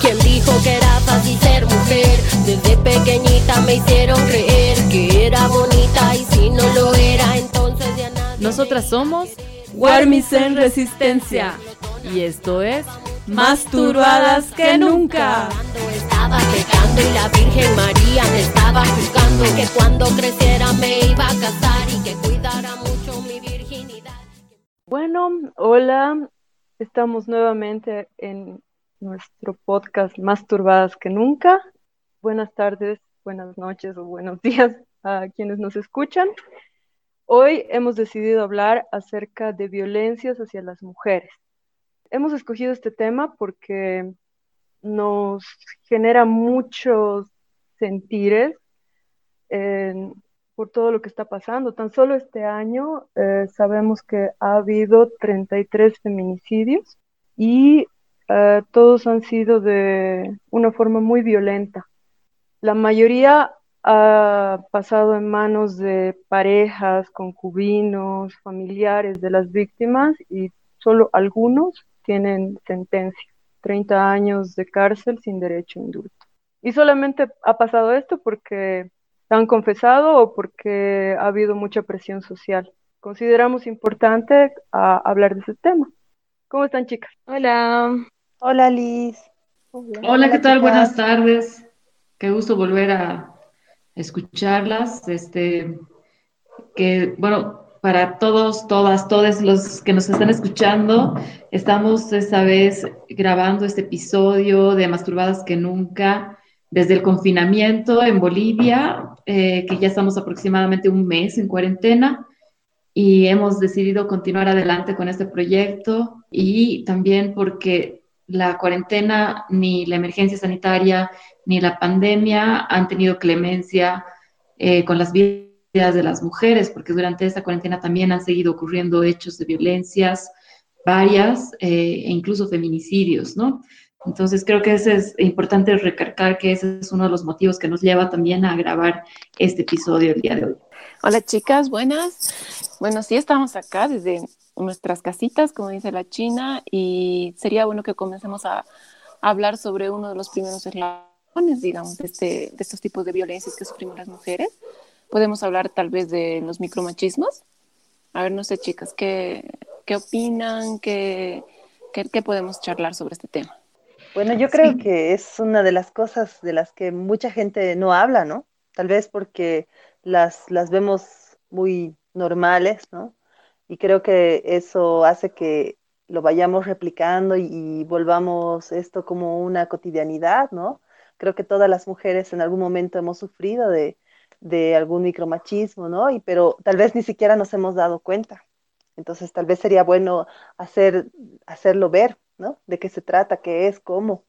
¿Quién dijo que era fácil ser mujer? Desde pequeñita me hicieron creer que era bonita y si no lo era, entonces ya nadie. Nosotras somos Warmisen Resistencia y esto es Más turbadas que nunca. Estaba pecando y la Virgen María me estaba juzgando que cuando creciera me iba a casar y que cuidara mucho mi virginidad. Bueno, hola, estamos nuevamente en nuestro podcast Más Turbadas que Nunca. Buenas tardes, buenas noches o buenos días a quienes nos escuchan. Hoy hemos decidido hablar acerca de violencias hacia las mujeres. Hemos escogido este tema porque nos genera muchos sentires por todo lo que está pasando. Tan solo este año eh, sabemos que ha habido 33 feminicidios y eh, todos han sido de una forma muy violenta. La mayoría ha pasado en manos de parejas, concubinos, familiares de las víctimas y solo algunos tienen sentencia, 30 años de cárcel sin derecho a indulto. Y solamente ha pasado esto porque han confesado o porque ha habido mucha presión social. Consideramos importante ah, hablar de ese tema. ¿Cómo están, chicas? Hola. Hola, Liz. Hola, ¿qué tal? Buenas tardes. Qué gusto volver a escucharlas. Este, que, bueno, para todos, todas, todos los que nos están escuchando, estamos esta vez grabando este episodio de Masturbadas que Nunca desde el confinamiento en Bolivia, eh, que ya estamos aproximadamente un mes en cuarentena y hemos decidido continuar adelante con este proyecto y también porque la cuarentena, ni la emergencia sanitaria, ni la pandemia han tenido clemencia eh, con las vidas de las mujeres, porque durante esta cuarentena también han seguido ocurriendo hechos de violencias varias eh, e incluso feminicidios, ¿no? Entonces creo que es importante recargar que ese es uno de los motivos que nos lleva también a grabar este episodio el día de hoy. Hola chicas, buenas. Bueno, sí estamos acá desde nuestras casitas, como dice la China, y sería bueno que comencemos a, hablar sobre uno de los primeros eslabones, digamos, de, este, de estos tipos de violencias que sufrimos las mujeres. Podemos hablar tal vez de los micromachismos. A ver, no sé, chicas, ¿qué, qué opinan? ¿Qué, qué, podemos charlar sobre este tema? Bueno, yo creo que es una de las cosas de las que mucha gente no habla, ¿no? Tal vez porque las, las vemos muy normales, ¿no? Y creo que eso hace que lo vayamos replicando y, volvamos esto como una cotidianidad, ¿no? Creo que todas las mujeres en algún momento hemos sufrido de, de algún micromachismo, ¿no? Y, pero tal vez ni siquiera nos hemos dado cuenta. Entonces, tal vez sería bueno hacer, hacerlo ver, ¿no? De qué se trata, qué es, cómo.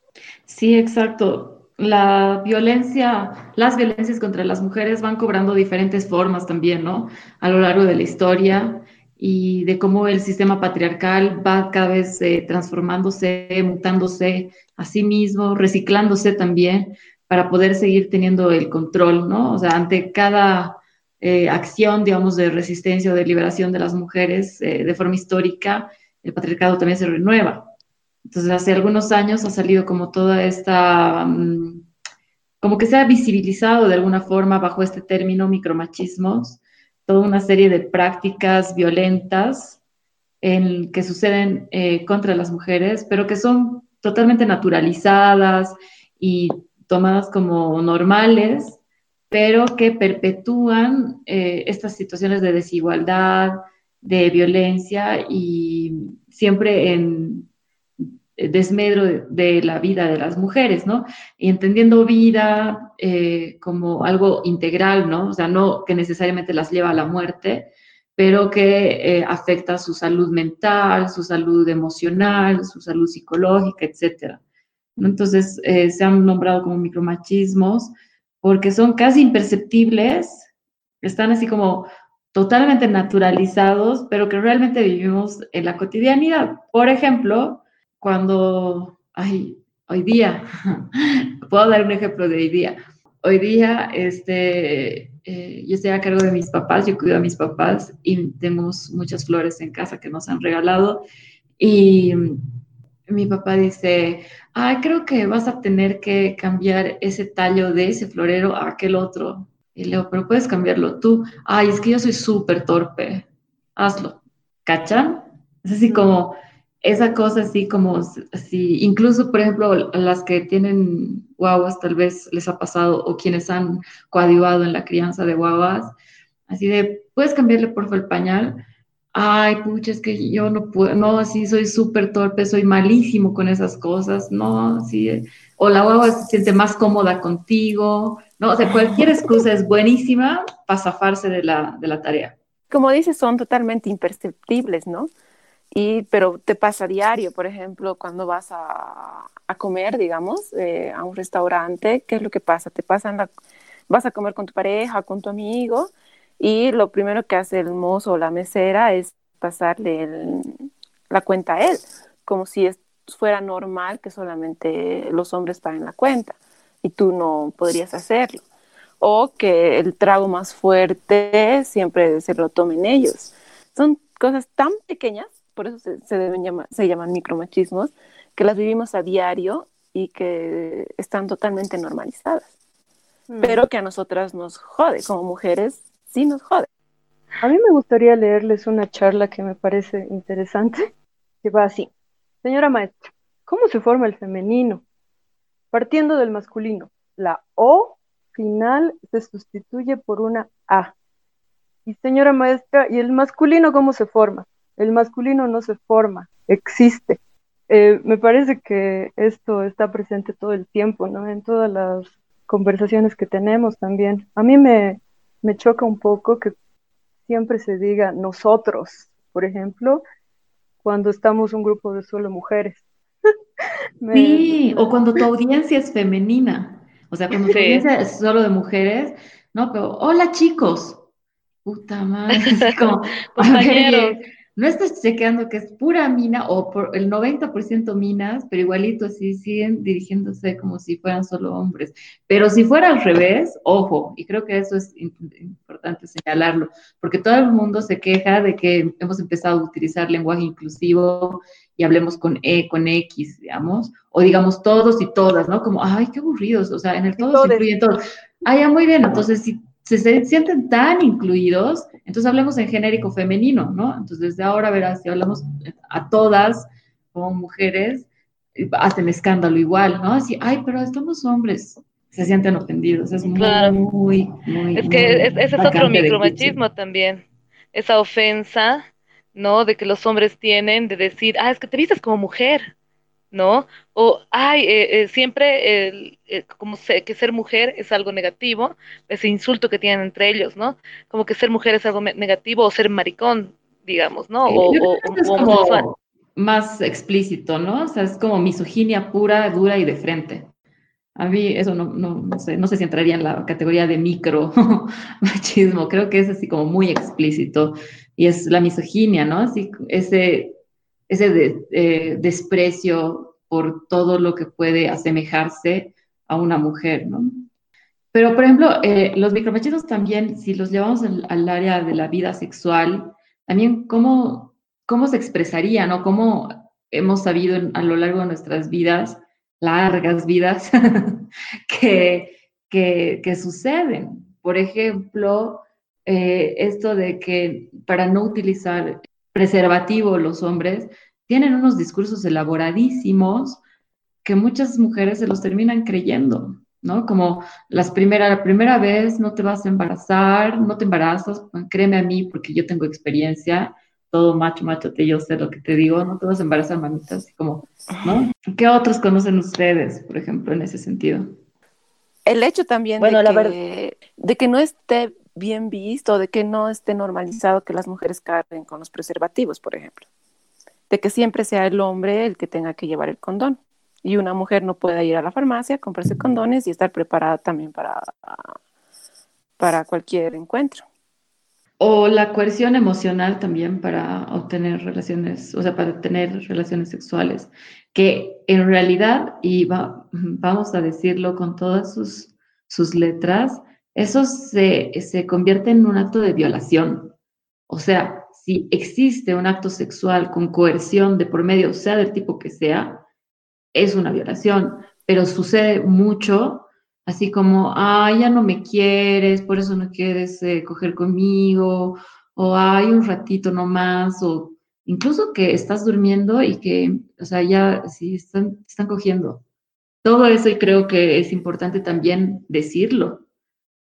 Sí, exacto. La violencia, las violencias contra las mujeres van cobrando diferentes formas también, ¿no? A lo largo de la historia y de cómo el sistema patriarcal va cada vez eh, transformándose, mutándose a sí mismo, reciclándose también para poder seguir teniendo el control, ¿no? O sea, ante cada eh, acción, digamos, de resistencia o de liberación de las mujeres eh, de forma histórica, el patriarcado también se renueva. Entonces, hace algunos años ha salido como toda esta, mm, como que se ha visibilizado de alguna forma bajo este término micromachismos, toda una serie de prácticas violentas en, que suceden eh, contra las mujeres, pero que son totalmente naturalizadas y tomadas como normales, pero que perpetúan eh, estas situaciones de desigualdad, de violencia y siempre en desmedro de, la vida de las mujeres, ¿no? Y entendiendo vida eh, como algo integral, ¿no? O sea, no que necesariamente las lleva a la muerte, pero que eh, afecta su salud mental, su salud emocional, su salud psicológica, etc. Entonces, eh, se han nombrado como micromachismos porque son casi imperceptibles, están así como totalmente naturalizados, pero que realmente vivimos en la cotidianidad. Por ejemplo, cuando, ay, hoy día, puedo dar un ejemplo de hoy día. Hoy día, este, eh, yo estoy a cargo de mis papás, yo cuido a mis papás y tenemos muchas flores en casa que nos han regalado. Y mi papá dice, ay, creo que vas a tener que cambiar ese tallo de ese florero a aquel otro. Y le digo, pero puedes cambiarlo tú. Ay, es que yo soy súper torpe. Hazlo. ¿Cachan? Es así como, esa cosa así como, así, incluso, por ejemplo, las que tienen guaguas tal vez les ha pasado, o quienes han coadyuvado en la crianza de guaguas, así de, ¿puedes cambiarle por favor el pañal? Ay, pucha, es que yo no puedo, no, así soy súper torpe, soy malísimo con esas cosas, no, así, o la guagua se siente más cómoda contigo, no, o sea, cualquier excusa es buenísima para zafarse de la, de la tarea. Como dices, son totalmente imperceptibles, ¿no? Y, pero te pasa a diario, por ejemplo, cuando vas a, a comer, digamos, eh, a un restaurante, ¿qué es lo que pasa? Te pasan vas a comer con tu pareja, con tu amigo, y lo primero que hace el mozo o la mesera es pasarle la cuenta a él, como si fuera normal que solamente los hombres paguen la cuenta y tú no podrías hacerlo. O que el trago más fuerte siempre se lo tomen ellos. Son cosas tan pequeñas, por eso se, deben se llaman micromachismos, que las vivimos a diario y que están totalmente normalizadas. Mm. Pero que a nosotras nos jode, como mujeres, sí nos jode. A mí me gustaría leerles una charla que me parece interesante, que va así. Señora maestra, ¿cómo se forma el femenino? Partiendo del masculino, la O final se sustituye por una A. Y señora maestra, ¿y el masculino cómo se forma? El masculino no se forma, existe. Eh, me parece que esto está presente todo el tiempo, ¿no? En todas las conversaciones que tenemos también. A mí me, me choca un poco que siempre se diga nosotros, por ejemplo, cuando estamos un grupo de solo mujeres. Sí, o cuando tu audiencia es femenina. O sea, cuando tu audiencia es solo de mujeres, no, pero hola chicos. Puta madre, como, no estás chequeando que es pura mina o por el 90% minas, pero igualito así siguen dirigiéndose como si fueran solo hombres. Pero si fuera al revés, ojo, y creo que eso es importante señalarlo, porque todo el mundo se queja de que hemos empezado a utilizar lenguaje inclusivo y hablemos con E, con X, digamos, o digamos todos y todas, ¿no? Como, ay, qué aburridos, o sea, en el todo se incluyen todos. Ah, ya, muy bien, entonces si se sienten tan incluidos, entonces hablemos en genérico femenino, ¿no? Entonces desde ahora verás, si hablamos a todas como mujeres, hacen escándalo igual, ¿no? Así, ay, pero estamos hombres, se sienten ofendidos, es muy, muy, muy... Es que ese es otro micromachismo también, esa ofensa, ¿no? De que los hombres tienen de decir, ah, es que te vistes como mujer, ¿no? O, ay, eh, eh, siempre el, eh, como que ser mujer es algo negativo, ese insulto que tienen entre ellos, ¿no? Como que ser mujer es algo negativo o ser maricón, digamos, ¿no? O, o, más explícito, ¿no? O sea, es como misoginia pura, dura y de frente. A mí eso no, no, no sé, no sé si entraría en la categoría de micro machismo, creo que es así como muy explícito y es la misoginia, ¿no? Así, ese ese eh, desprecio por todo lo que puede asemejarse a una mujer, ¿no? Pero, por ejemplo, eh, los micromachismos también, si los llevamos al, área de la vida sexual, también cómo, cómo se expresarían o cómo hemos sabido a lo largo de nuestras vidas, largas vidas, que, que, suceden. Por ejemplo, eh, esto de que para no utilizar preservativo los hombres, tienen unos discursos elaboradísimos que muchas mujeres se los terminan creyendo, ¿no? Como las primera, la primera vez no te vas a embarazar, no te embarazas, créeme a mí porque yo tengo experiencia, todo macho, macho, te yo sé lo que te digo, no te vas a embarazar, mamita, así como, ¿no? ¿Qué otros conocen ustedes, por ejemplo, en ese sentido? El hecho también de, que, de que no esté bien visto, de que no esté normalizado que las mujeres carguen con los preservativos, por ejemplo. De que siempre sea el hombre el que tenga que llevar el condón. Y una mujer no pueda ir a la farmacia, comprarse condones y estar preparada también para, para cualquier encuentro. O la coerción emocional también para obtener relaciones, o sea, para tener relaciones sexuales, que en realidad, y vamos a decirlo con todas sus, sus letras, eso se, convierte en un acto de violación. O sea, si existe un acto sexual con coerción de por medio, sea del tipo que sea, es una violación, pero sucede mucho, así como, ay, ya no me quieres, por eso no quieres eh, coger conmigo, o hay un ratito nomás, o incluso que estás durmiendo y que, o sea, ya sí están, están cogiendo. Todo eso y creo que es importante también decirlo,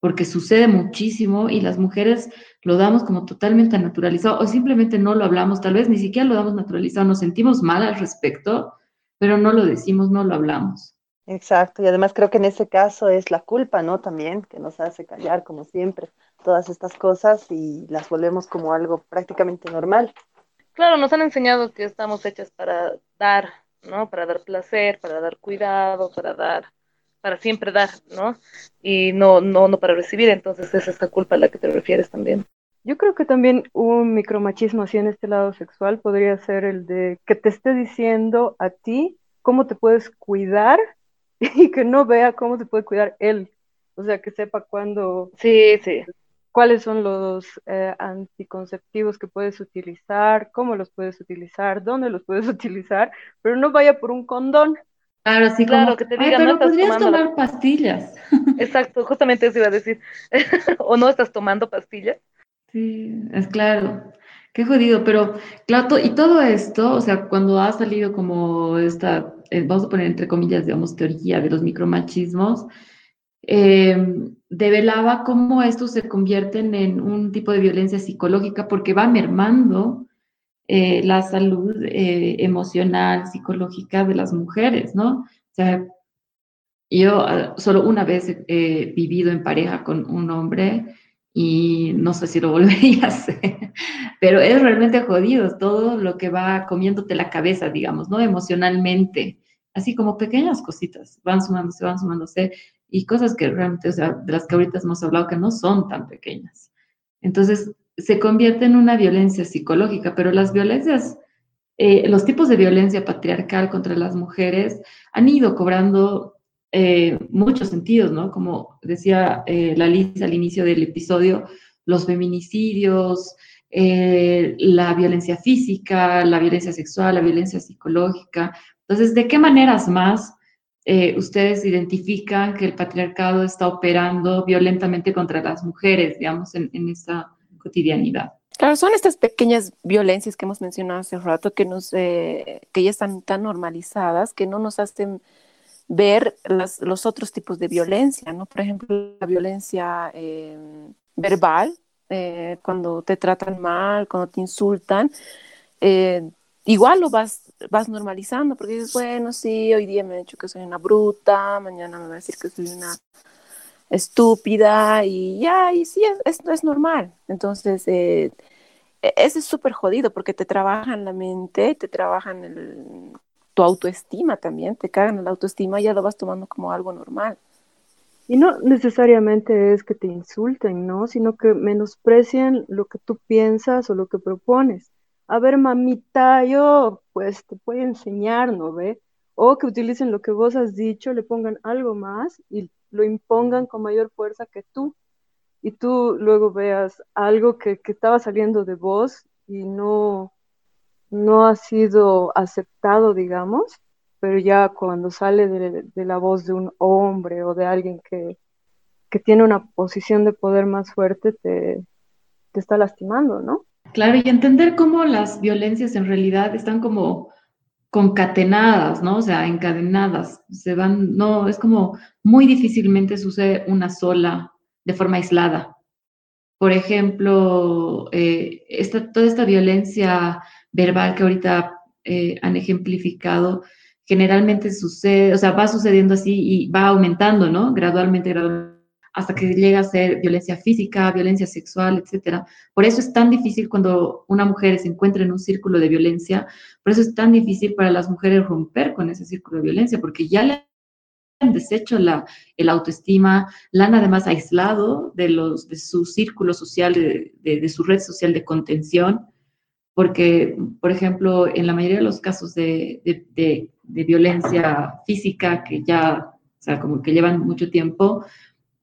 porque sucede muchísimo y las mujeres lo damos como totalmente naturalizado o simplemente no lo hablamos, tal vez ni siquiera lo damos naturalizado, nos sentimos mal al respecto, pero no lo decimos, no lo hablamos. Exacto, y además creo que en ese caso es la culpa, ¿no? También que nos hace callar, como siempre, todas estas cosas y las volvemos como algo prácticamente normal. Claro, nos han enseñado que estamos hechas para dar, ¿no? Para dar placer, para dar cuidado, para dar para siempre dar, ¿no? Y no, no, no para recibir, entonces es esta culpa a la que te refieres también. Yo creo que también un micromachismo así en este lado sexual podría ser el de que te esté diciendo a ti cómo te puedes cuidar y que no vea cómo te puede cuidar él. O sea, que sepa cuándo. Sí, sí. Cuáles son los eh, anticonceptivos que puedes utilizar, cómo los puedes utilizar, dónde los puedes utilizar, pero no vaya por un condón, Claro, sí, claro, que te digan, no podrías tomar pastillas. Exacto, justamente eso iba a decir. o no estás tomando pastillas. Sí, es claro. Qué jodido, pero claro, y todo esto, o sea, cuando ha salido como esta, eh, vamos a poner entre comillas, digamos, teoría de los micromachismos, eh, develaba cómo estos se convierten en un tipo de violencia psicológica porque va mermando eh, la salud eh, emocional, psicológica de las mujeres, ¿no? O sea, yo ah, solo una vez he vivido en pareja con un hombre y no sé si lo volvería a hacer, pero es realmente jodido todo lo que va comiéndote la cabeza, digamos, ¿no? Emocionalmente, así como pequeñas cositas, van sumándose, van sumándose y cosas que realmente, o sea, de las que ahorita hemos hablado que no son tan pequeñas. Entonces, se convierte en una violencia psicológica, pero las violencias, eh, los tipos de violencia patriarcal contra las mujeres han ido cobrando eh, muchos sentidos, ¿no? Como decía eh, la Lisa al inicio del episodio, los feminicidios, la violencia física, la violencia sexual, la violencia psicológica. Entonces, ¿de qué maneras más ustedes identifican que el patriarcado está operando violentamente contra las mujeres, digamos, en, en esta cotidianidad. Claro, son estas pequeñas violencias que hemos mencionado hace rato que, nos, eh, que ya están tan normalizadas que no nos hacen ver los otros tipos de violencia, ¿no? Por ejemplo, la violencia em, verbal, eh, cuando te tratan mal, cuando te insultan, eh, igual lo vas, vas normalizando porque dices, bueno, sí, hoy día me han dicho que soy una bruta, mañana me va a decir que soy una estúpida y ya, y sí, esto es normal. Entonces, eh, e, eso es súper jodido porque te trabajan la mente, te trabajan el, tu autoestima también, te cagan la autoestima y ya lo vas tomando como algo normal. Y no necesariamente es que te insulten, ¿no? Sino que menosprecien lo que tú piensas o lo que propones. A ver, mamita, yo pues te puedo enseñar, ¿no ve? O que utilicen lo que vos has dicho, le pongan algo más y lo impongan con mayor fuerza que tú y tú luego veas algo que, estaba saliendo de vos y no, no ha sido aceptado, digamos, pero ya cuando sale de, la voz de un hombre o de alguien que, que, tiene una posición de poder más fuerte, te, te está lastimando, ¿no? Claro, y entender cómo las violencias en realidad están como concatenadas, ¿no? O sea, encadenadas, se van, no, es como muy difícilmente sucede una sola de forma aislada. Por ejemplo, eh, esta, toda esta violencia verbal que ahorita eh, han ejemplificado, generalmente sucede, o sea, va sucediendo así y va aumentando, ¿no? Gradualmente, gradualmente hasta que llega a ser violencia física, violencia sexual, etcétera. Por eso es tan difícil cuando una mujer se encuentra en un círculo de violencia, por eso es tan difícil para las mujeres romper con ese círculo de violencia, porque ya le han deshecho la, el autoestima, la han además aislado de, los, de su círculo social, de, de, su red social de contención, porque, por ejemplo, en la mayoría de los casos de, de violencia física que ya, o sea, como que llevan mucho tiempo,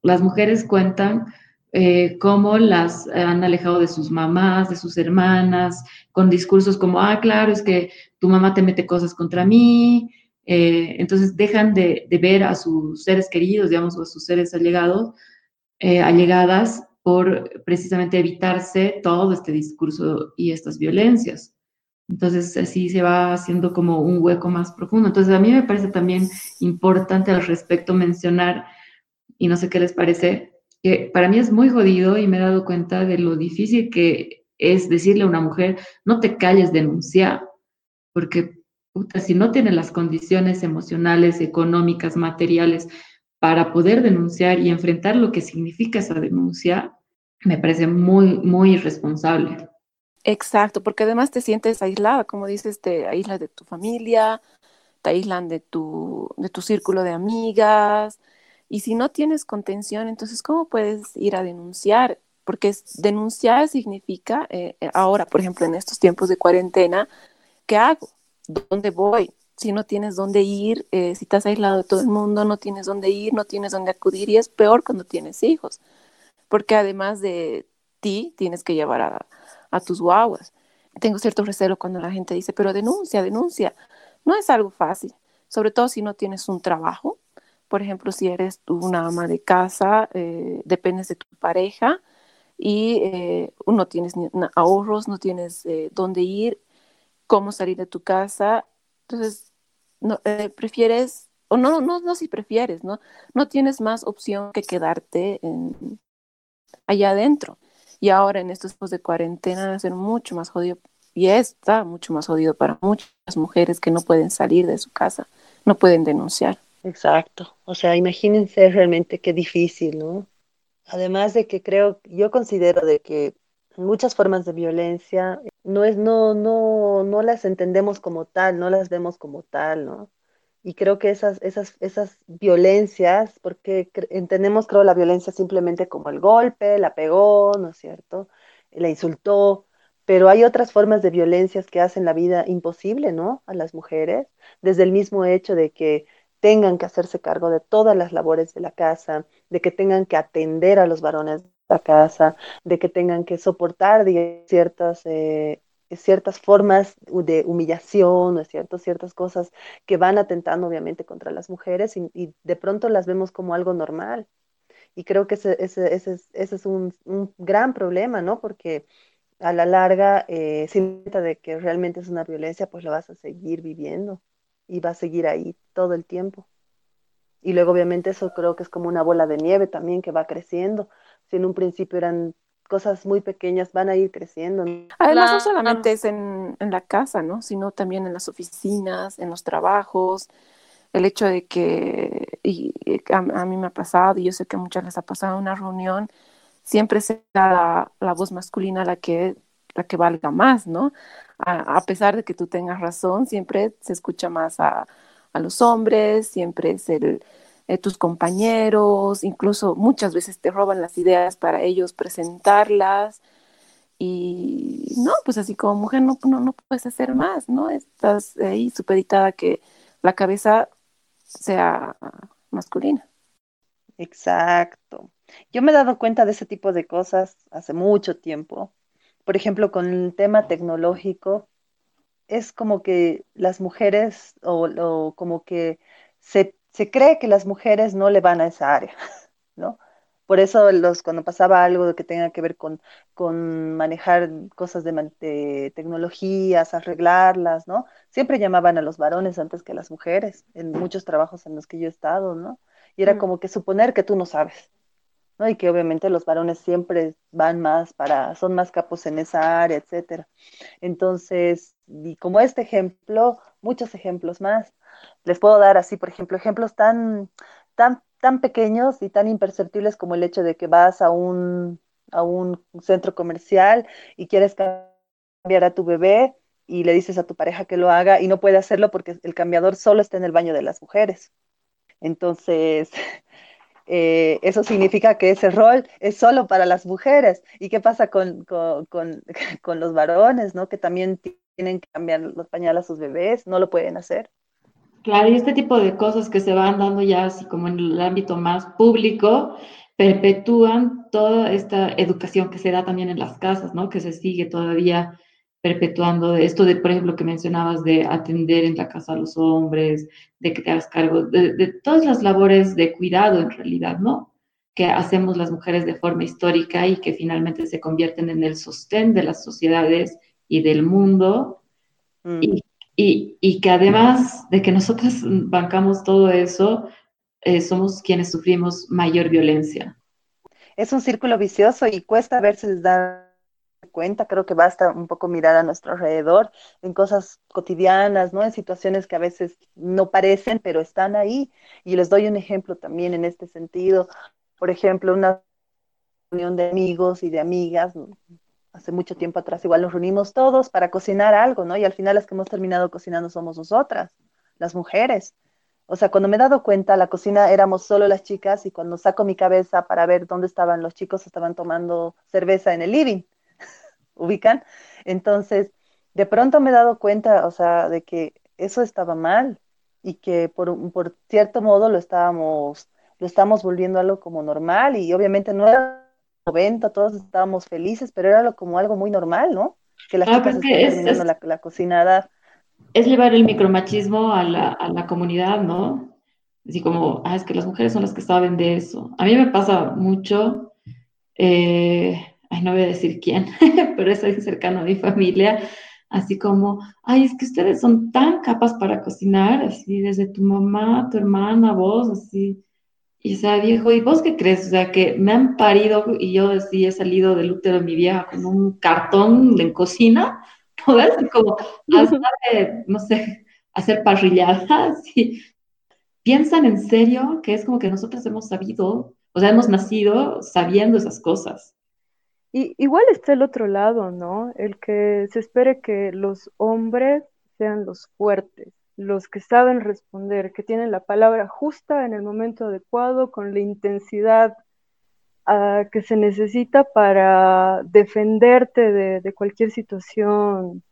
las mujeres cuentan eh, cómo las han alejado de sus mamás, de sus hermanas, con discursos como, ah, claro, es que tu mamá te mete cosas contra mí, Eh, entonces dejan de, ver a sus seres queridos, digamos, o a sus seres allegados, eh, allegadas por precisamente evitarse todo este discurso y estas violencias. Entonces así se va haciendo como un hueco más profundo. Entonces a mí me parece también importante al respecto mencionar, y no sé qué les parece, que para mí es muy jodido y me he dado cuenta de lo difícil que es decirle a una mujer, no te calles, denuncia, porque si no tiene las condiciones emocionales, económicas, materiales para poder denunciar y enfrentar lo que significa esa denuncia, me parece muy, muy irresponsable. Exacto, porque además te sientes aislada, como dices, te aíslas de tu familia, te aíslan de tu, de tu círculo de amigas, y si no tienes contención, entonces, ¿cómo puedes ir a denunciar? Porque denunciar significa, eh, eh, ahora, por ejemplo, en estos tiempos de cuarentena, ¿qué hago? ¿Dónde voy? Si no tienes dónde ir, eh, si estás aislado de todo el mundo, no tienes dónde ir, no tienes dónde acudir, y es peor cuando tienes hijos, porque además de ti, tienes que llevar a a tus guaguas. Tengo cierto recelo cuando la gente dice, pero denuncia, denuncia. No es algo fácil, sobre todo si no tienes un trabajo. Por ejemplo, si eres una ama de casa, eh, dependes de tu pareja y eh, no tienes ahorros, no tienes eh, dónde ir, cómo salir de tu casa. Entonces, no, prefieres, o no, no, no si prefieres, ¿no? No tienes más opción que quedarte allá adentro. Y ahora en estos tiempos de cuarentena va a ser mucho más jodido y está mucho más jodido para muchas mujeres que no pueden salir de su casa, no pueden denunciar. Exacto. O sea, imagínense realmente qué difícil, ¿no? Además de que creo, yo considero de que muchas formas de violencia no es, no, no, no las entendemos como tal, no las vemos como tal, ¿no? Y creo que esas, esas, esas violencias, porque entendemos, creo, la violencia simplemente como el golpe, la pegó, ¿no es cierto? La insultó, pero hay otras formas de violencias que hacen la vida imposible, ¿no? A las mujeres, desde el mismo hecho de que tengan que hacerse cargo de todas las labores de la casa, de que tengan que atender a los varones de la casa, de que tengan que soportar ciertas eh, ciertas formas de humillación, ¿no es? Ciertas cosas que van atentando obviamente contra las mujeres y, de pronto las vemos como algo normal. Y creo que ese, ese, ese, ese es un, un, gran problema, ¿no? Porque a la larga, eh, sin de que realmente es una violencia, pues lo vas a seguir viviendo y va a seguir ahí todo el tiempo. Y luego obviamente eso creo que es como una bola de nieve también que va creciendo. Si en un principio eran cosas muy pequeñas van a ir creciendo. Además, no solamente es en, la casa, ¿no? Sino también en las oficinas, en los trabajos. El hecho de que, y, a, mí me ha pasado, y yo sé que a muchas les ha pasado una reunión, siempre será la, la voz masculina la que, la que valga más, ¿no? A, pesar de que tú tengas razón, siempre se escucha más a, a los hombres, siempre es el, eh, tus compañeros, incluso muchas veces te roban las ideas para ellos presentarlas. Y no, pues así como mujer no, no, no puedes hacer más, ¿no? Estás ahí supeditada que la cabeza sea masculina. Exacto. Yo me he dado cuenta de ese tipo de cosas hace mucho tiempo. Por ejemplo, con el tema tecnológico, es como que las mujeres o, o como que se se cree que las mujeres no le van a esa área, ¿no? Por eso los, cuando pasaba algo que tenga que ver con, con manejar cosas de, tecnologías, arreglarlas, ¿no? Siempre llamaban a los varones antes que a las mujeres, en muchos trabajos en los que yo he estado, ¿no? Y era mm. como que suponer que tú no sabes, Y que obviamente los varones siempre van más para, son más capos en esa área, etcétera. Entonces, y como este ejemplo, muchos ejemplos más les puedo dar así, por ejemplo, ejemplos tan, tan, tan pequeños y tan imperceptibles como el hecho de que vas a un, a un centro comercial y quieres cambiar a tu bebé y le dices a tu pareja que lo haga y no puede hacerlo porque el cambiador solo está en el baño de las mujeres. Entonces, eh, eso significa que ese rol es solo para las mujeres. ¿Y qué pasa con, con, con, con los varones, ¿no? que también tienen que cambiar los pañales a sus bebés? No lo pueden hacer. Claro, y este tipo de cosas que se van dando ya así como en el ámbito más público, perpetúan toda esta educación que se da también en las casas, ¿no? Que se sigue todavía perpetuando esto de, por ejemplo, que mencionabas de atender en la casa a los hombres, de que te hagas cargo de, de todas las labores de cuidado en realidad, ¿no? Que hacemos las mujeres de forma histórica y que finalmente se convierten en el sostén de las sociedades y del mundo. Mm. Y, y, y, que además de que nosotros bancamos todo eso, eh, somos quienes sufrimos mayor violencia. Es un círculo vicioso y cuesta verse dar cuenta, creo que basta un poco mirar a nuestro alrededor en cosas cotidianas, ¿no? En situaciones que a veces no parecen, pero están ahí. Y les doy un ejemplo también en este sentido. Por ejemplo, una reunión de amigos y de amigas, hace mucho tiempo atrás igual nos reunimos todos para cocinar algo, ¿no? Y al final las que hemos terminado cocinando somos nosotras, las mujeres. O sea, cuando me he dado cuenta, la cocina éramos solo las chicas y cuando saco mi cabeza para ver dónde estaban los chicos, estaban tomando cerveza en el living, ubican. Entonces, de pronto me he dado cuenta, o sea, de que eso estaba mal y que por, por cierto modo lo estábamos, lo estábamos volviendo algo como normal y obviamente no era 90, todos estábamos felices, pero era como algo muy normal, ¿no? Que las ah, chicas estén terminando la, la cocinada es llevar el micromachismo a la, a la comunidad, ¿no? Así como, ah, es que las mujeres son las que saben de eso. A mí me pasa mucho, eh, ay, no voy a decir quién, pero es alguien cercano a mi familia, así como, ay, es que ustedes son tan capas para cocinar, así desde tu mamá, tu hermana, vos, así. Y o sea, viejo, ¿y vos qué crees? O sea, que me han parido y yo así he salido del útero de mi vieja con un cartón en cocina Como no sé, hacer parrilladas y piensan en serio que es como que nosotros hemos sabido, o sea, hemos nacido sabiendo esas cosas. Y igual está el otro lado, ¿no? El que se espere que los hombres sean los fuertes, los que saben responder, que tienen la palabra justa en el momento adecuado, con la intensidad que se necesita para defenderte de, cualquier situación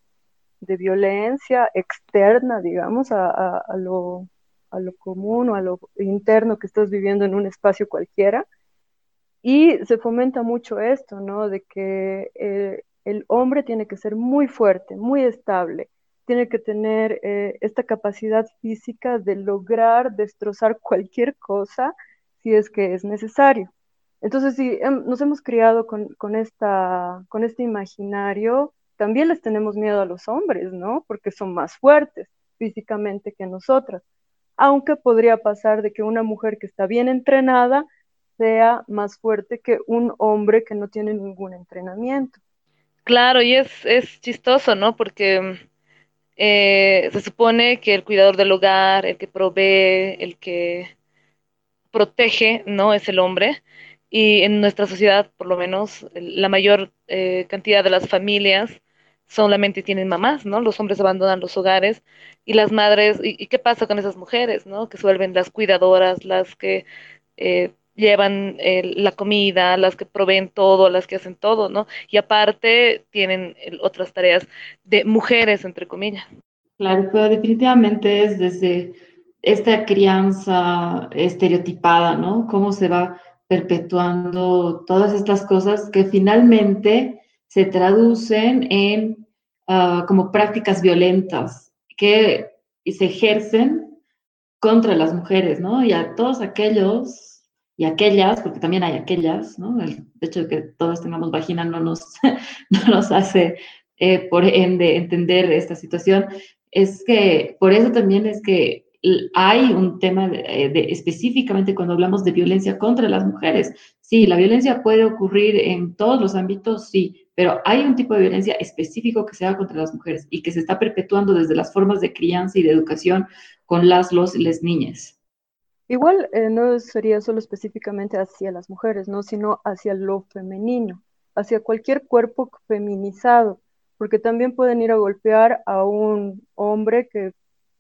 de violencia externa, digamos, a, lo, común o a lo interno que estás viviendo en un espacio cualquiera. Y se fomenta mucho esto, ¿no? De que eh, el hombre tiene que ser muy fuerte, muy estable, tiene que tener eh, esta capacidad física de lograr destrozar cualquier cosa si es que es necesario. Entonces, si nos hemos criado con, esta, con este imaginario, también les tenemos miedo a los hombres, ¿no? Porque son más fuertes físicamente que nosotras. Aunque podría pasar de que una mujer que está bien entrenada sea más fuerte que un hombre que no tiene ningún entrenamiento. Claro, y es, es chistoso, ¿no? Porque eh, se supone que el cuidador del hogar, el que provee, el que protege, ¿no? Es el hombre y en nuestra sociedad, por lo menos, la mayor eh, cantidad de las familias solamente tienen mamás, ¿no? Los hombres abandonan los hogares y las madres, ¿y, qué pasa con esas mujeres, ¿no? Que se vuelven las cuidadoras, las que eh, llevan la comida, las que proveen todo, las que hacen todo, ¿no? Y aparte tienen otras tareas de mujeres, entre comillas. Claro, pero definitivamente es desde esta crianza estereotipada, ¿no? Cómo se va perpetuando todas estas cosas que finalmente se traducen en ah, como prácticas violentas que se ejercen contra las mujeres, ¿no? Y a todos aquellos y aquellas, porque también hay aquellas, ¿no? El hecho de que todos tengamos vagina no nos, no nos hace, eh, por ende, entender esta situación. Es que, por eso también es que hay un tema eh, de, específicamente cuando hablamos de violencia contra las mujeres. Sí, la violencia puede ocurrir en todos los ámbitos, sí, pero hay un tipo de violencia específico que se da contra las mujeres y que se está perpetuando desde las formas de crianza y de educación con las, los y las niñas. Igual eh, no sería solo específicamente hacia las mujeres, ¿no? sino hacia lo femenino, hacia cualquier cuerpo feminizado, porque también pueden ir a golpear a un hombre que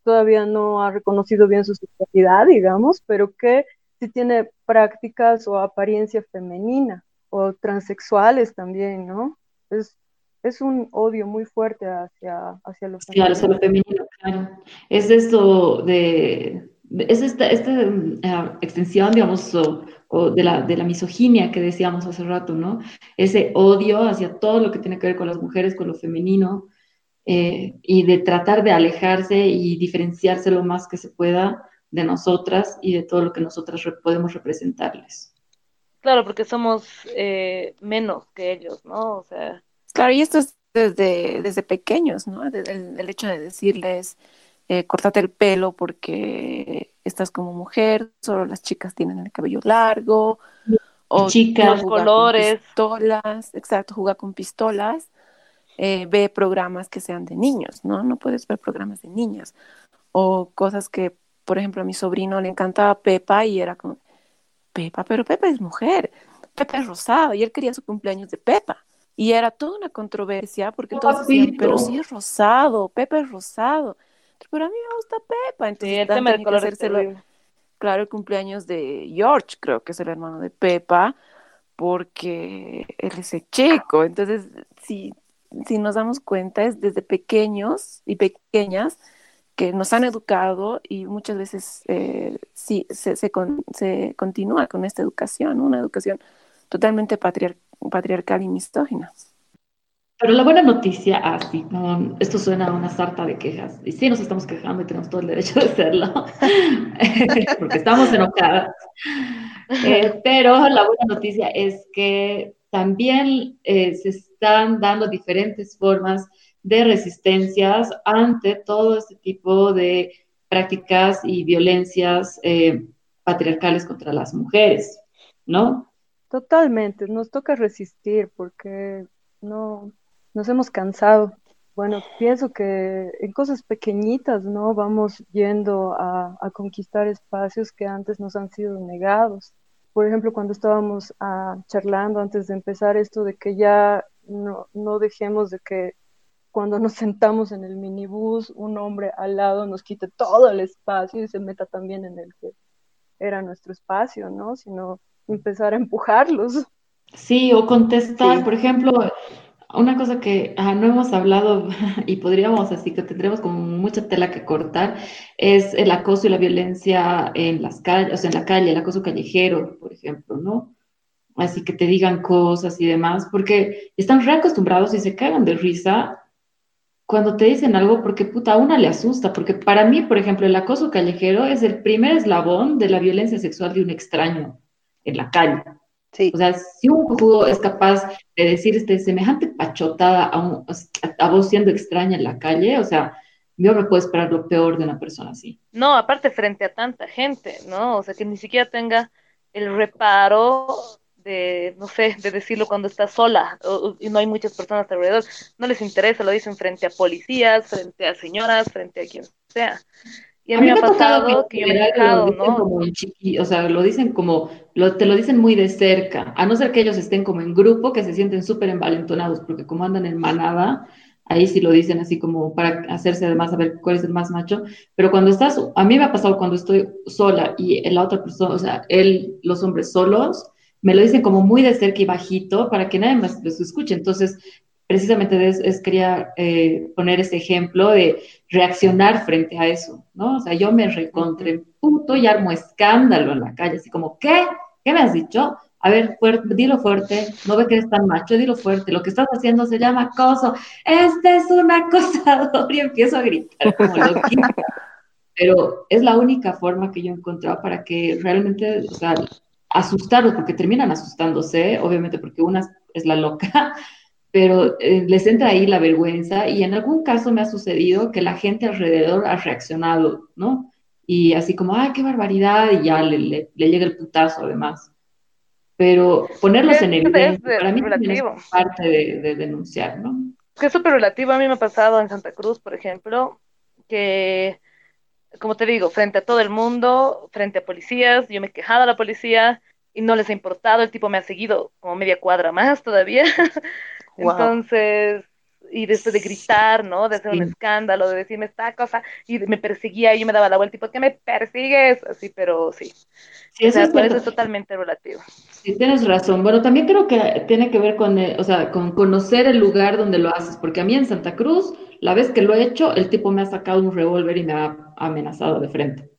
todavía no ha reconocido bien su sexualidad, digamos, pero que sí tiene prácticas o apariencia femenina o transexuales también, ¿no? Es, es un odio muy fuerte hacia, hacia lo femenino. Claro, lo femenino, claro. Es esto de, es esta, esta eh, extensión, digamos, de, la, de la misoginia que decíamos hace rato, ¿no? Ese odio hacia todo lo que tiene que ver con las mujeres, con lo femenino, eh, y de tratar de alejarse y diferenciarse lo más que se pueda de nosotras y de todo lo que nosotras podemos representarles. Claro, porque somos eh, menos que ellos, ¿no? O sea. Claro, y esto es desde, desde pequeños, ¿no? El, hecho de decirles, eh, cortate el pelo porque estás como mujer, solo las chicas tienen el cabello largo, o chicas, colores. pistolas, exacto, jugar con pistolas. Eh, ve programas que sean de niños, ¿no? No puedes ver programas de niñas. O cosas que, por ejemplo, a mi sobrino le encantaba Pepa y era como, Pepa, pero Pepa es mujer, Pepa es rosado y él quería su cumpleaños de Pepa. Y era toda una controversia porque todos decían, pero sí es rosado, Pepa es rosado. Pero a mí me gusta Pepa. Entonces, el tema del color Claro, el cumpleaños de George, creo que es el hermano de Pepa, porque él es el chico. Entonces, si, si nos damos cuenta, es desde pequeños y pequeñas que nos han educado y muchas veces eh, sí, se, se, se, continúa con esta educación, una educación totalmente patriarcal y misógina. Pero la buena noticia, así, ah, esto suena a una sarta de quejas, y sí nos estamos quejando y tenemos todo el derecho de hacerlo, porque estamos enojadas. Eh, pero la buena noticia es que también eh, se están dando diferentes formas de resistencias ante todo este tipo de prácticas y violencias eh, patriarcales contra las mujeres, ¿no? Totalmente, nos toca resistir porque no nos hemos cansado. Bueno, pienso que en cosas pequeñitas, ¿no? Vamos yendo a, a conquistar espacios que antes nos han sido negados por ejemplo, cuando estábamos ah, charlando antes de empezar esto de que ya no, no, dejemos de que cuando nos sentamos en el minibús un hombre al lado nos quite todo el espacio y se meta también en el que era nuestro espacio, ¿no? Sino empezar a empujarlos. Sí, o contestar, por ejemplo, una cosa que no hemos hablado y podríamos, así que tendremos como mucha tela que cortar, es el acoso y la violencia en las calles, o sea, en la calle, el acoso callejero, por ejemplo, ¿no? Así que te digan cosas y demás, porque están reacostumbrados y se cagan de risa cuando te dicen algo porque puta, a una le asusta, porque para mí, por ejemplo, el acoso callejero es el primer eslabón de la violencia sexual de un extraño en la calle. O sea, si un jugo es capaz de decir este semejante pachotada a, a, vos siendo extraña en la calle, o sea, yo me puedo esperar lo peor de una persona así. No, aparte frente a tanta gente, ¿no? O sea, que ni siquiera tenga el reparo de, no sé, de decirlo cuando está sola y no hay muchas personas alrededor. No les interesa, lo dicen frente a policías, frente a señoras, frente a quien sea. Y a, mí, me ha pasado que, yo me he dejado, ¿no? o sea, lo dicen como, lo, te lo dicen muy de cerca, a no ser que ellos estén como en grupo, que se sienten súper envalentonados, porque como andan en manada, ahí sí lo dicen así como para hacerse además a ver cuál es el más macho, pero cuando estás, a mí me ha pasado cuando estoy sola y la otra persona, o sea, él, los hombres solos, me lo dicen como muy de cerca y bajito para que nadie más los escuche. Entonces, precisamente es, quería eh, poner ese ejemplo de reaccionar frente a eso, ¿no? O sea, yo me recontré puto y armo escándalo en la calle, así como, ¿qué? ¿Qué me has dicho? A ver, fuerte, dilo fuerte, no ve que eres tan macho, dilo fuerte, lo que estás haciendo se llama acoso, este es un acosador y empiezo a gritar como loquita. Pero es la única forma que yo he encontrado para que realmente, o sea, asustarlos, porque terminan asustándose, obviamente porque una es la loca, pero eh, les entra ahí la vergüenza y en algún caso me ha sucedido que la gente alrededor ha reaccionado, ¿no? Y así como, ay, qué barbaridad, y ya le, le, llega el putazo además. Pero ponerlos en evidencia, para mí también es parte de, denunciar, ¿no? Que es súper relativo, a mí me ha pasado en Santa Cruz, por ejemplo, que, como te digo, frente a todo el mundo, frente a policías, yo me he quejado a la policía y no les ha importado, el tipo me ha seguido como media cuadra más todavía. Entonces, y después de gritar, ¿no? De hacer un escándalo, de decirme esta cosa, y me perseguía y yo me daba la vuelta y ¿por qué me persigues? Así, pero sí. sí eso, es, por eso es totalmente relativo. Sí, tienes razón. Bueno, también creo que tiene que ver con, o sea, con conocer el lugar donde lo haces, porque a mí en Santa Cruz, la vez que lo he hecho, el tipo me ha sacado un revólver y me ha amenazado de frente.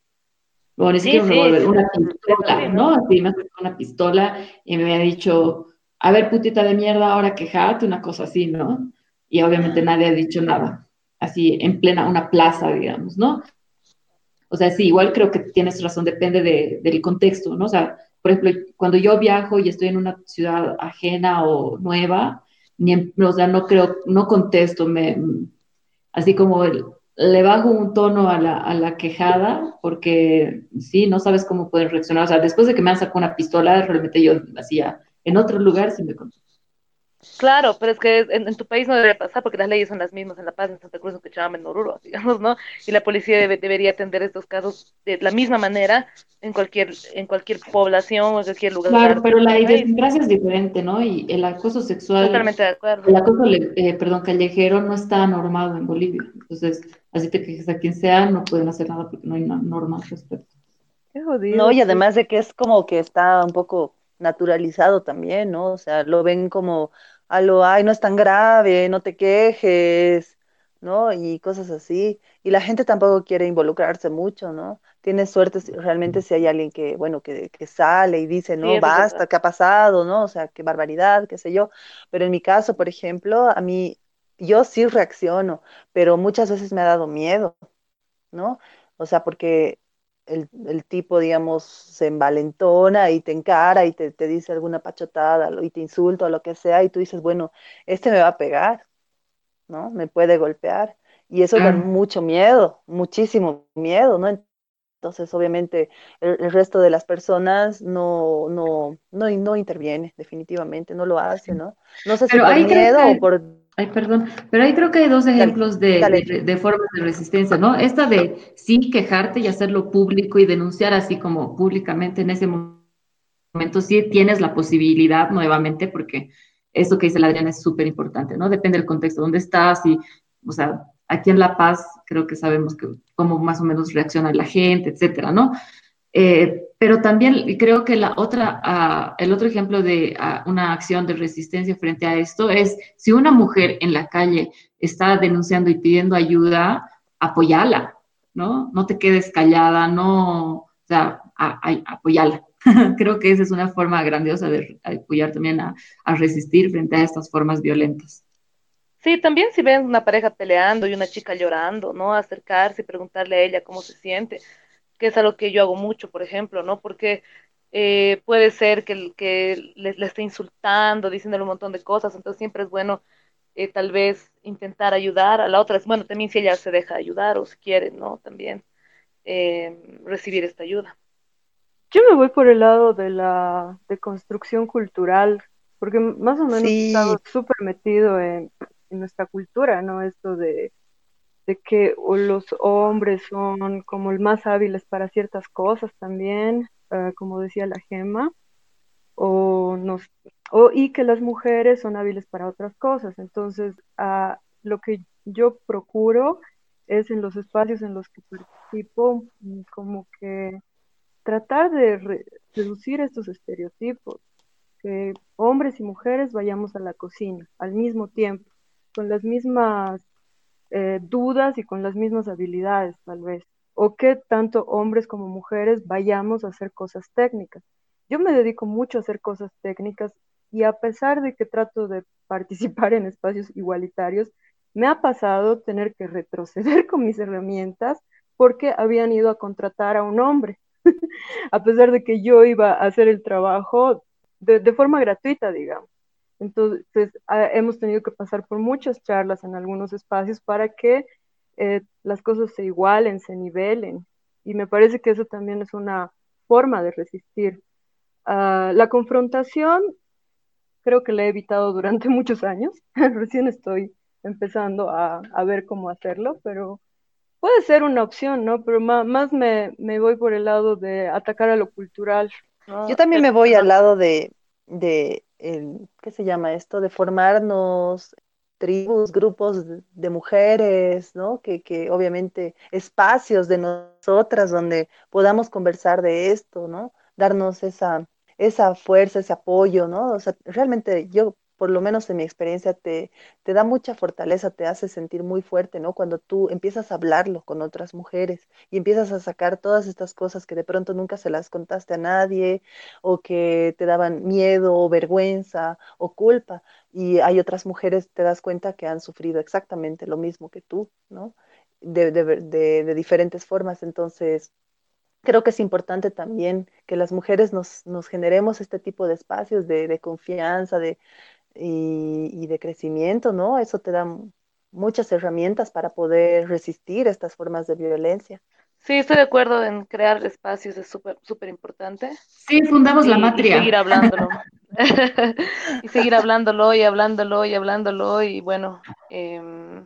Bueno, ni siquiera un revólver, una pistola, ¿no? Así me ha sacado una pistola y me ha dicho a ver, putita de mierda, ahora quejate, una cosa así, ¿no? Y obviamente nadie ha dicho nada. así en plena, una plaza, digamos, ¿no? O sea, sí, igual creo que tienes razón, depende del contexto, ¿no? O sea, por ejemplo, cuando yo viajo y estoy en una ciudad ajena o nueva, ni, o sea, no creo, no contesto, me, así como le bajo un tono a la, a la, quejada, porque sí, no sabes cómo pueden reaccionar. O sea, después de que me han sacado una pistola, realmente yo hacía en otro lugar sí me contesto. Claro, pero es que en, tu país no debería pasar porque las leyes son las mismas en La Paz, en Santa Cruz, en Cochabamba, en Oruro, digamos, ¿no? Y la policía debe, debería atender estos casos de la misma manera en cualquier en cualquier población o en cualquier lugar. Claro, pero la idiosincrasia es diferente, ¿no? Y el acoso sexual. Totalmente de acuerdo. El acoso, eh, perdón, callejero no está normado en Bolivia. Entonces, así te quejes a quien sea, no pueden hacer nada porque no hay una norma al respecto. Qué jodido. No, y además de que es como que está un poco naturalizado también, ¿no? O sea, lo ven como a lo, ay, no es tan grave, no te quejes, ¿no? Y cosas así. Y la gente tampoco quiere involucrarse mucho, ¿no? Tiene suerte realmente si hay alguien que, bueno, que, que sale y dice, no, basta, ¿qué ha pasado? ¿No? O sea, qué barbaridad, qué sé yo. Pero en mi caso, por ejemplo, a mí, yo sí reacciono, pero muchas veces me ha dado miedo, ¿no? O sea, porque el, tipo, digamos, se envalentona y te encara y te, dice alguna pachotada y te insulta o lo que sea, y tú dices, bueno, este me va a pegar, ¿no? Me puede golpear. Y eso da mucho miedo, muchísimo miedo, ¿no? Entonces, obviamente, el, resto de las personas no, no, no, no interviene, definitivamente, no lo hace, ¿no? No sé si por miedo o por Ay, perdón, pero ahí creo que hay dos ejemplos de, de, formas de resistencia, ¿no? Esta de sí quejarte y hacerlo público y denunciar así como públicamente en ese momento, sí tienes la posibilidad nuevamente, porque eso que dice la Adriana es súper importante, ¿no? Depende del contexto, dónde estás y, o sea, aquí en La Paz creo que sabemos que, cómo más o menos reacciona la gente, etcétera, ¿no? Eh, pero también creo que la otra, ah, el otro ejemplo de ah, una acción de resistencia frente a esto es si una mujer en la calle está denunciando y pidiendo ayuda, apoyala, ¿no? No te quedes callada, no, o sea, apoyala. creo que esa es una forma grandiosa de apoyar también a, a resistir frente a estas formas violentas. Sí, también si ven una pareja peleando y una chica llorando, ¿no? Acercarse y preguntarle a ella cómo se siente que es algo que yo hago mucho, por ejemplo, ¿no? Porque eh, puede ser que, que le, esté insultando, diciéndole un montón de cosas, entonces siempre es bueno eh, tal vez intentar ayudar a la otra, bueno, también si ella se deja ayudar o si quiere, ¿no? También eh, recibir esta ayuda. Yo me voy por el lado de la de construcción cultural, porque más o menos he estado súper metido en, en nuestra cultura, ¿no? Esto de de que los hombres son como más hábiles para ciertas cosas también, eh, como decía la Gema, o o, y que las mujeres son hábiles para otras cosas. Entonces, lo que yo procuro es en los espacios en los que participo, mm, como que tratar de reducir estos estereotipos, que hombres y mujeres vayamos a la cocina al mismo tiempo, con las mismas eh, dudas y con las mismas habilidades, tal vez. O que tanto hombres como mujeres vayamos a hacer cosas técnicas. Yo me dedico mucho a hacer cosas técnicas y a pesar de que trato de participar en espacios igualitarios, me ha pasado tener que retroceder con mis herramientas porque habían ido a contratar a un hombre, a pesar de que yo iba a hacer el trabajo de forma gratuita, digamos. Entonces, hemos tenido que pasar por muchas charlas en algunos espacios para que eh, las cosas se igualen, se nivelen. Y me parece que eso también es una forma de resistir. Ah, la confrontación creo que la he evitado durante muchos años. Recién estoy empezando a, ver cómo hacerlo, pero puede ser una opción, ¿no? Pero más, me, voy por el lado de atacar a lo cultural. Yo también me voy al lado de ¿qué se llama esto? De formarnos tribus, grupos de, mujeres, ¿no? Que, que, obviamente espacios de nosotras donde podamos conversar de esto, ¿no? Darnos esa, esa fuerza, ese apoyo, ¿no? O sea, realmente yo por lo menos en mi experiencia, te, te da mucha fortaleza, te hace sentir muy fuerte, ¿no? Cuando tú empiezas a hablarlo con otras mujeres y empiezas a sacar todas estas cosas que de pronto nunca se las contaste a nadie o que te daban miedo o vergüenza o culpa. Y hay otras mujeres, te das cuenta que han sufrido exactamente lo mismo que tú, ¿no? De, de, de, diferentes formas. Entonces, creo que es importante también que las mujeres nos, nos generemos este tipo de espacios de, de confianza de, y, y, de crecimiento, ¿no? Eso te da muchas herramientas para poder resistir estas formas de violencia. Sí, estoy de acuerdo en crear espacios, es súper súper importante. Sí, fundamos y, la matria. Y seguir hablándolo. y seguir hablándolo y hablándolo y hablándolo y bueno, eh,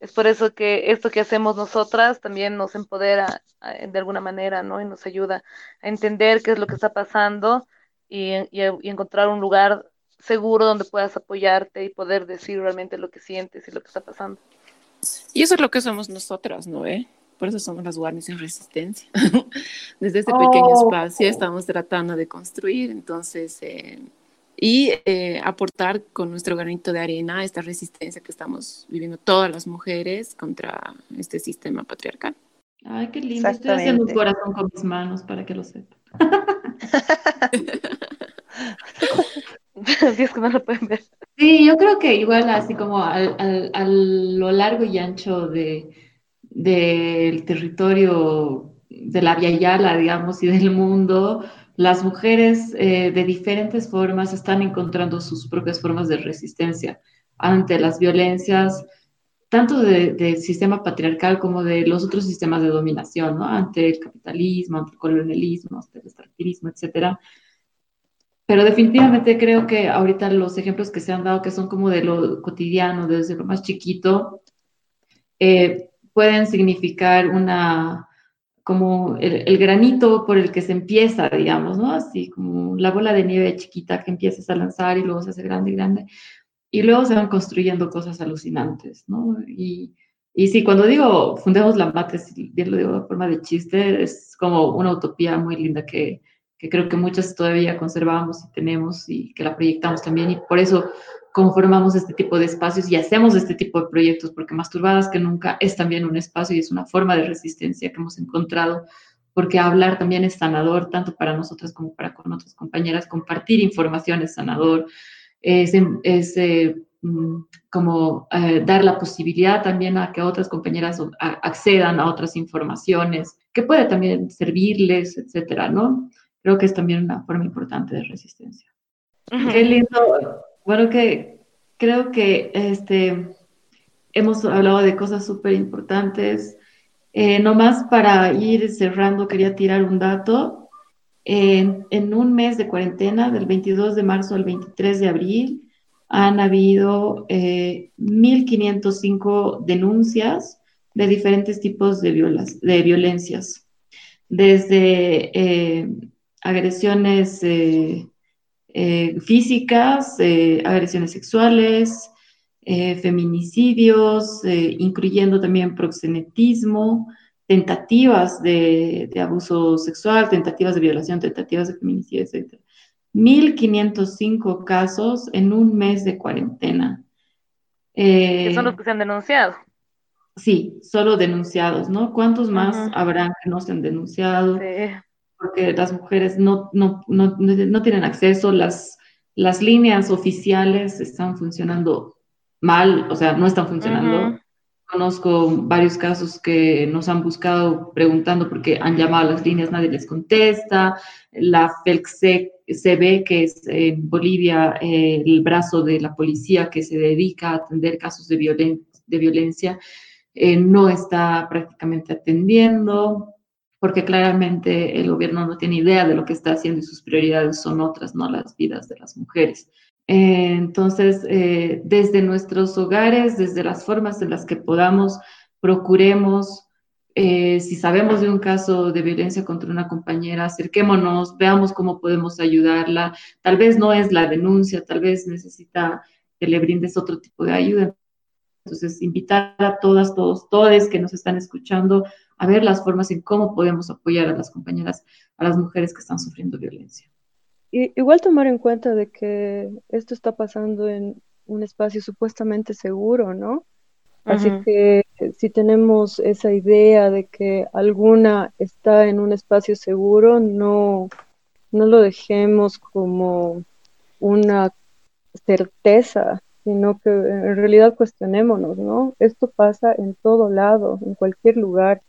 es por eso que esto que hacemos nosotras también nos empodera de alguna manera, ¿no? Y nos ayuda a entender qué es lo que está pasando y, y, y, encontrar un lugar seguro donde puedas apoyarte y poder decir realmente lo que sientes y lo que está pasando. Y eso es lo que somos nosotras, ¿no? Eh? Por eso somos las Warmis en Resistencia. Desde este Oh. pequeño espacio estamos tratando de construir, entonces, eh, y eh, aportar con nuestro granito de arena esta resistencia que estamos viviendo todas las mujeres contra este sistema patriarcal. Ay, qué lindo. Estoy haciendo un corazón con mis manos para que lo sepan. es que no lo pueden ver. Sí, yo creo que igual así como al, al, a lo largo y ancho de, del territorio de la Via Yala, digamos, y del mundo, las mujeres eh, de diferentes formas están encontrando sus propias formas de resistencia ante las violencias, tanto del de sistema patriarcal como de los otros sistemas de dominación, ¿no? ante el capitalismo, ante el colonialismo, ante el extractivismo, etcétera. Pero definitivamente creo que ahorita los ejemplos que se han dado, que son como de lo cotidiano, desde lo más chiquito, eh, pueden significar una, como el, el, granito por el que se empieza, digamos, ¿no? Así como la bola de nieve chiquita que empiezas a lanzar y luego se hace grande y grande. Y luego se van construyendo cosas alucinantes, ¿no? Y, y sí, cuando digo fundemos la mate, bien lo digo de forma de chiste, es como una utopía muy linda que, que creo que muchas todavía conservamos y tenemos y que la proyectamos también. Y por eso conformamos este tipo de espacios y hacemos este tipo de proyectos, porque Masturbadas que Nunca es también un espacio y es una forma de resistencia que hemos encontrado, porque hablar también es sanador, tanto para nosotras como para con otras compañeras, compartir información es sanador, es, es eh, como eh, dar la posibilidad también a que otras compañeras accedan a otras informaciones, que puede también servirles, etcétera, ¿no? Creo que es también una forma importante de resistencia. Uh -huh. Qué lindo bueno, que creo que este, hemos hablado de cosas súper importantes. Eh, nomás para ir cerrando, quería tirar un dato. En, en, un mes de cuarentena, del 22 de marzo al 23 de abril, han habido eh, 1.505 denuncias de diferentes tipos de, violas, de violencias, desde eh, agresiones eh, físicas, eh, agresiones sexuales, eh, feminicidios, incluyendo también proxenetismo, tentativas de, de, abuso sexual, tentativas de violación, tentativas de feminicidio, etc. 1.505 casos en un mes de cuarentena. que son los que se han denunciado. Sí, solo denunciados, ¿no? ¿Cuántos más uh -huh. habrán que no se han denunciado? Sí porque las mujeres no, no, no, no tienen acceso, las, las líneas oficiales están funcionando mal, o sea, no están funcionando. Uh -huh. Conozco varios casos que nos han buscado preguntando porque han llamado a las líneas, nadie les contesta. La FELCB, que es en Bolivia eh, el brazo de la policía que se dedica a atender casos de, violen de violencia, eh, no está prácticamente atendiendo porque claramente el gobierno no tiene idea de lo que está haciendo y sus prioridades son otras, no las vidas de las mujeres. Eh, entonces, eh, desde nuestros hogares, desde las formas en las que podamos, procuremos, eh, si sabemos de un caso de violencia contra una compañera, acerquémonos, veamos cómo podemos ayudarla. Tal vez no es la denuncia, tal vez necesita que le brindes otro tipo de ayuda. Entonces, invitar a todas, todos, todos que nos están escuchando a ver las formas en cómo podemos apoyar a las compañeras, a las mujeres que están sufriendo violencia. igual tomar en cuenta de que esto está pasando en un espacio supuestamente seguro, ¿no? Así que si tenemos esa idea de que alguna está en un espacio seguro, no, no lo dejemos como una certeza, sino que en realidad cuestionémonos, ¿no? Esto pasa en todo lado, en cualquier lugar.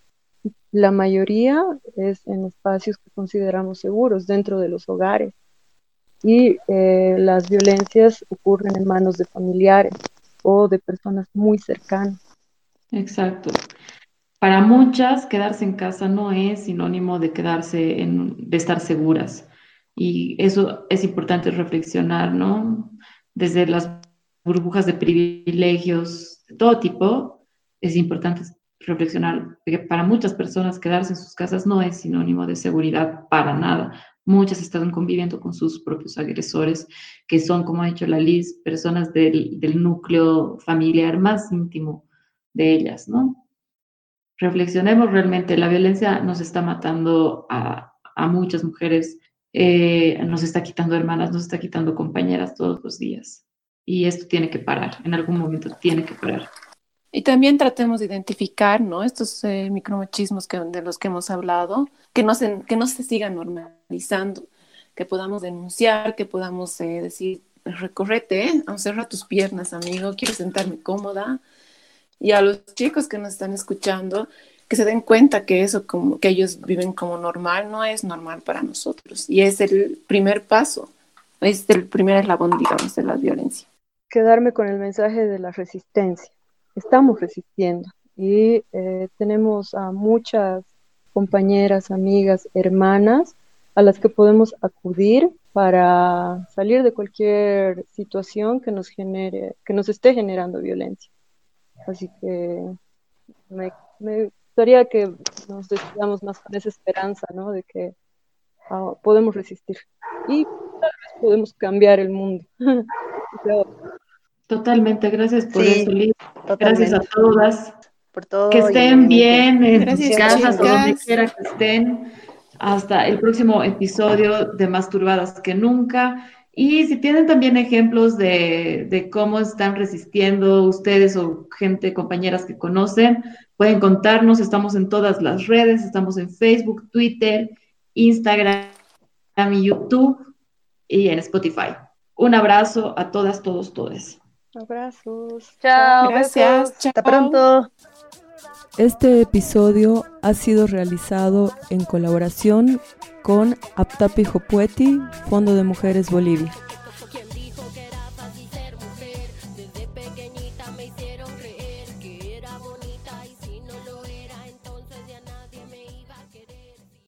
La mayoría es en espacios que consideramos seguros, dentro de los hogares. Y eh, las violencias ocurren en manos de familiares o de personas muy cercanas. Exacto. Para muchas, quedarse en casa no es sinónimo de quedarse en, de estar seguras. Y eso es importante reflexionar, ¿no? Desde las burbujas de privilegios de todo tipo, es importante reflexionar que para muchas personas quedarse en sus casas no es sinónimo de seguridad para nada. Muchas están conviviendo con sus propios agresores, que son, como ha dicho la Liz, personas del, núcleo familiar más íntimo de ellas, ¿no? Reflexionemos realmente, la violencia nos está matando a, muchas mujeres, eh, nos está quitando hermanas, nos está quitando compañeras todos los días. Y esto tiene que parar, en algún momento tiene que parar. Y también tratemos de identificar, ¿no? Estos eh, micromachismos que, de los que hemos hablado, que no, se, que no se sigan normalizando, que podamos denunciar, que podamos eh, decir, recorrete, ¿eh? cerra tus piernas, amigo, quiero sentarme cómoda. Y a los chicos que nos están escuchando, que se den cuenta que eso como, que ellos viven como normal no es normal para nosotros. Y es el primer paso, es el primer eslabón, digamos, de la violencia. Quedarme con el mensaje de la resistencia estamos resistiendo y eh, tenemos a muchas compañeras, amigas, hermanas a las que podemos acudir para salir de cualquier situación que nos genere, que nos esté generando violencia. Así que me, gustaría que nos despidamos más con esa esperanza, ¿no? De que ah, podemos resistir y podemos cambiar el mundo. Totalmente, gracias por eso, Liz. Gracias a todas. Por todo. Que estén bien en sus casas o donde quiera que estén. Hasta el próximo episodio de Más Turbadas que Nunca. Y si tienen también ejemplos de, de, cómo están resistiendo ustedes o gente, compañeras que conocen, pueden contarnos. Estamos en todas las redes, estamos en Facebook, Twitter, Instagram y YouTube y en Spotify. Un abrazo a todas, todos, todes. Abrazos. Chao. Gracias. Hasta pronto. Este episodio ha sido realizado en colaboración con Aptapi Jopueti, Fondo de Mujeres Bolivia.